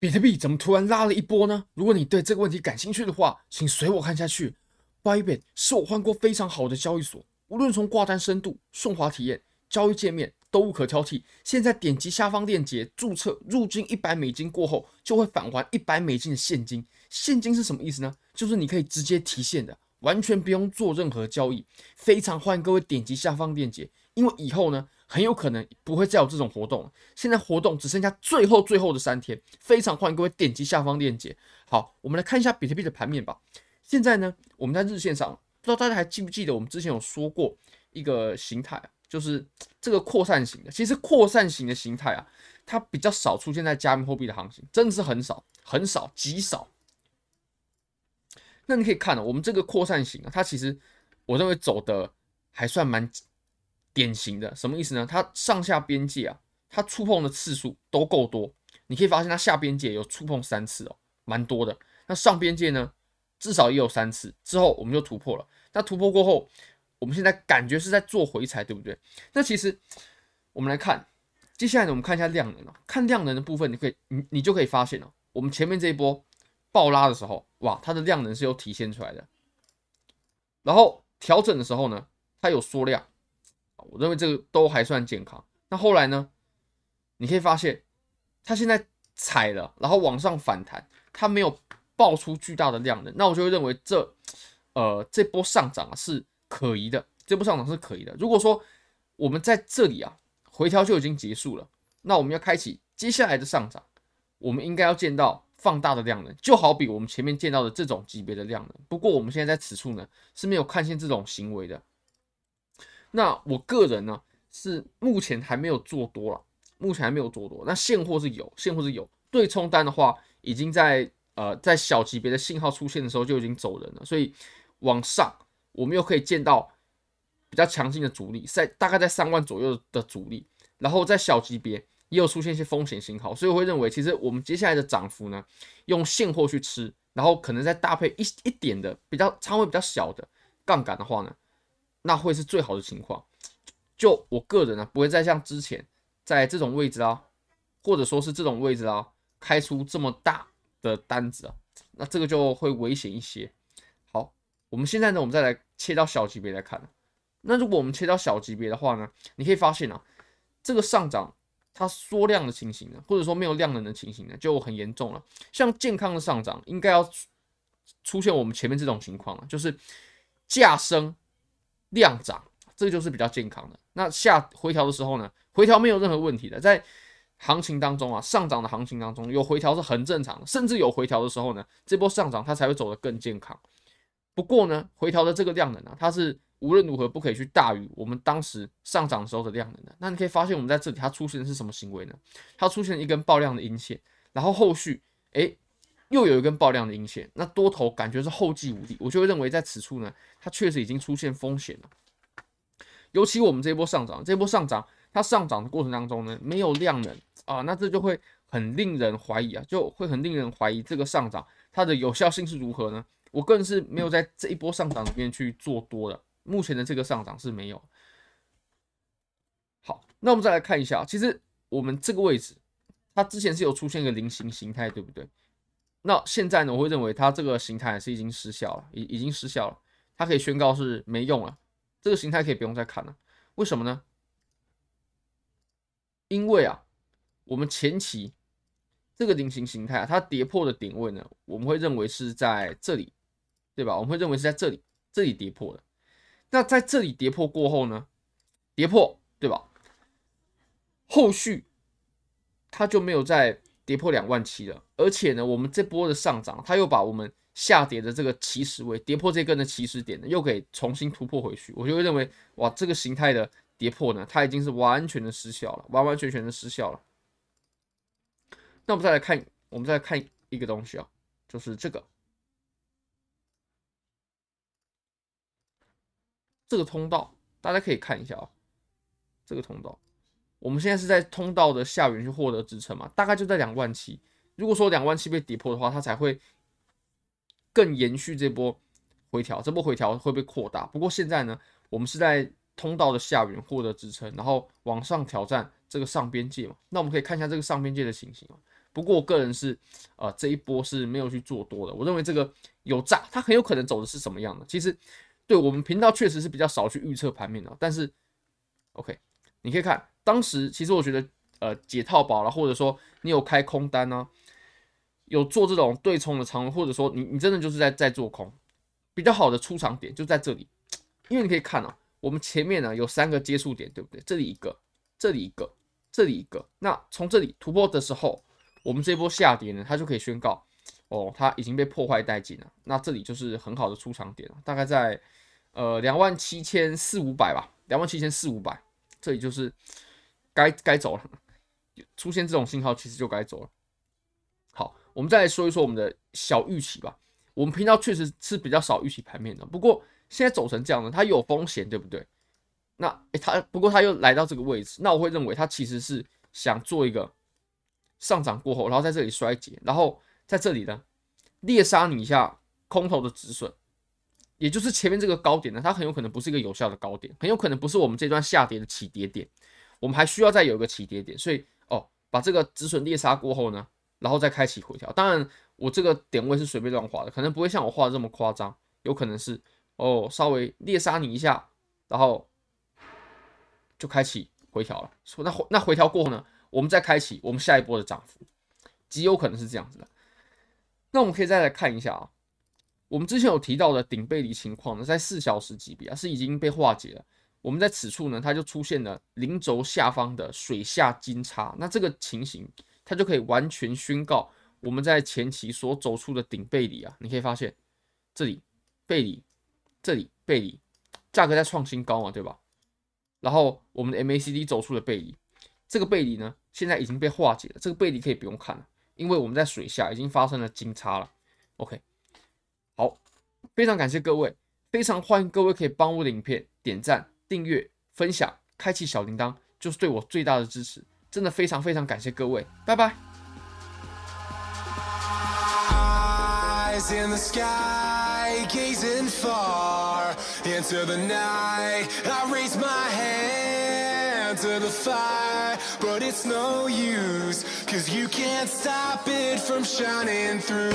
比特币怎么突然拉了一波呢？如果你对这个问题感兴趣的话，请随我看下去。Bybit 是我换过非常好的交易所，无论从挂单深度、顺滑体验、交易界面都无可挑剔。现在点击下方链接注册，入金一百美金过后就会返还一百美金的现金。现金是什么意思呢？就是你可以直接提现的，完全不用做任何交易。非常欢迎各位点击下方链接，因为以后呢。很有可能不会再有这种活动了。现在活动只剩下最后最后的三天，非常欢迎各位点击下方链接。好，我们来看一下比特币的盘面吧。现在呢，我们在日线上，不知道大家还记不记得我们之前有说过一个形态，就是这个扩散型的。其实扩散型的形态啊，它比较少出现在加密货币的行情，真的是很少，很少，极少。那你可以看到，我们这个扩散型啊，它其实我认为走的还算蛮。典型的什么意思呢？它上下边界啊，它触碰的次数都够多。你可以发现它下边界有触碰三次哦，蛮多的。那上边界呢，至少也有三次。之后我们就突破了。那突破过后，我们现在感觉是在做回踩，对不对？那其实我们来看，接下来呢，我们看一下量能哦。看量能的部分，你可以你你就可以发现哦，我们前面这一波爆拉的时候，哇，它的量能是有体现出来的。然后调整的时候呢，它有缩量。我认为这个都还算健康。那后来呢？你可以发现，它现在踩了，然后往上反弹，它没有爆出巨大的量能。那我就会认为这，呃，这波上涨啊是可疑的。这波上涨是可疑的。如果说我们在这里啊回调就已经结束了，那我们要开启接下来的上涨，我们应该要见到放大的量能，就好比我们前面见到的这种级别的量能。不过我们现在在此处呢是没有看见这种行为的。那我个人呢是目前还没有做多了，目前还没有做多。那现货是有，现货是有对冲单的话，已经在呃在小级别的信号出现的时候就已经走人了，所以往上我们又可以见到比较强劲的阻力，在大概在三万左右的阻力，然后在小级别也有出现一些风险信号，所以我会认为其实我们接下来的涨幅呢，用现货去吃，然后可能再搭配一一点的比较仓位比较小的杠杆的话呢。那会是最好的情况。就我个人呢、不会再像之前在这种位置啊，或者说是这种位置啊，开出这么大的单子啊，那这个就会危险一些。好，我们现在呢，我们再来切到小级别来看。那如果我们切到小级别的话呢，你可以发现啊，这个上涨它缩量的情形呢，或者说没有量能的情形呢，就很严重了。像健康的上涨，应该要出现我们前面这种情况了，就是价升。量涨，这就是比较健康的。那下回调的时候呢，回调没有任何问题的。在行情当中啊，上涨的行情当中有回调是很正常的，甚至有回调的时候呢，这波上涨它才会走得更健康。不过呢，回调的这个量能啊，它是无论如何不可以去大于我们当时上涨时候的量能的。那你可以发现，我们在这里它出现的是什么行为呢？它出现一根爆量的阴线，然后后续诶。又有一根爆量的阴线，那多头感觉是后继无力，我就会认为在此处呢，它确实已经出现风险了。尤其我们这一波上涨，这一波上涨，它上涨的过程当中呢，没有量能啊，那这就会很令人怀疑啊，就会很令人怀疑这个上涨它的有效性是如何呢？我个人是没有在这一波上涨里面去做多的，目前的这个上涨是没有。好，那我们再来看一下，其实我们这个位置，它之前是有出现一个菱形形态，对不对？那现在呢，我会认为它这个形态是已经失效了，已已经失效了，它可以宣告是没用了，这个形态可以不用再看了。为什么呢？因为啊，我们前期这个菱形形态啊，它跌破的点位呢，我们会认为是在这里，对吧？我们会认为是在这里，这里跌破的。那在这里跌破过后呢，跌破，对吧？后续它就没有再。跌破两万七了，而且呢，我们这波的上涨，它又把我们下跌的这个起始位跌破这根的起始点呢，又给重新突破回去。我就会认为，哇，这个形态的跌破呢，它已经是完全的失效了，完完全全的失效了。那我们再来看，我们再来看一个东西啊，就是这个这个通道，大家可以看一下啊，这个通道。我们现在是在通道的下缘去获得支撑嘛，大概就在两万七。如果说两万七被跌破的话，它才会更延续这波回调，这波回调会被扩大。不过现在呢，我们是在通道的下缘获得支撑，然后往上挑战这个上边界嘛。那我们可以看一下这个上边界的情形。不过我个人是呃这一波是没有去做多的，我认为这个有炸，它很有可能走的是什么样的？其实对我们频道确实是比较少去预测盘面的，但是 OK，你可以看当时其实我觉得呃解套保了，或者说你有开空单呢、有做这种对冲的仓，或者说你你真的就是在在做空，比较好的出场点就在这里，因为你可以看啊，我们前面呢有三个接触点，对不对？这里一个，这里一个。这里一个，那从这里突破的时候，我们这波下跌呢，它就可以宣告，哦，它已经被破坏殆尽了。那这里就是很好的出场点了，大概在呃两万七千四五百吧，两万七千四五百，这里就是该该走了。出现这种信号，其实就该走了。好，我们再来说一说我们的小预期吧。我们频道确实是比较少预期盘面的，不过现在走成这样呢，它有风险，对不对？那诶，它不过它又来到这个位置，那我会认为它其实是想做一个上涨过后，然后在这里衰竭，然后在这里呢猎杀你一下空头的止损，也就是前面这个高点呢，它很有可能不是一个有效的高点，很有可能不是我们这段下跌的起跌点，我们还需要再有一个起跌点，所以哦，把这个止损猎杀过后呢，然后再开启回调。当然，我这个点位是随便乱画的，可能不会像我画的这么夸张，有可能是哦稍微猎杀你一下，然后。就开启回调了，那回那回调过后呢，我们再开启我们下一波的涨幅，极有可能是这样子的。那我们可以再来看一下啊，我们之前有提到的顶背离情况呢，在四小时级别啊是已经被化解了。我们在此处呢，它就出现了零轴下方的水下金叉，那这个情形它就可以完全宣告我们在前期所走出的顶背离啊，你可以发现这里背离，这里背离，价格在创新高嘛，对吧？然后我们的 MACD 走出了背离，这个背离呢，现在已经被化解了。这个背离可以不用看了，因为我们在水下已经发生了金叉了。OK，好，非常感谢各位，非常欢迎各位可以帮我的影片点赞、订阅、分享、开启小铃铛，就是对我最大的支持。真的非常非常感谢各位，拜拜。eyes in the sky, gazing far into the night. I raise my hand to the fire, but it's no use, cause you can't stop it from shining through.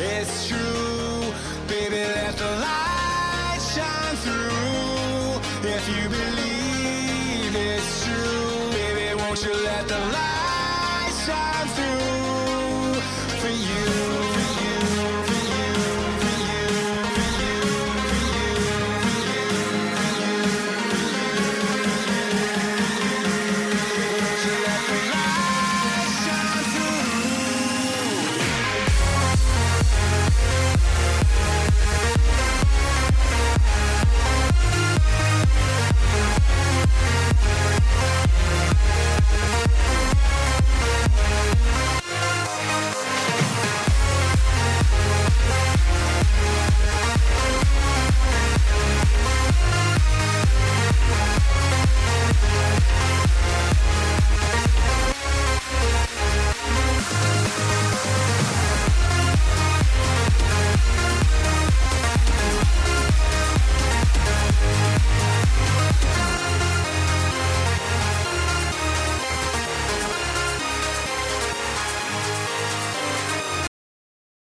It's true, baby, let the light shine through you believe it's true, baby, won't you let the light shine through?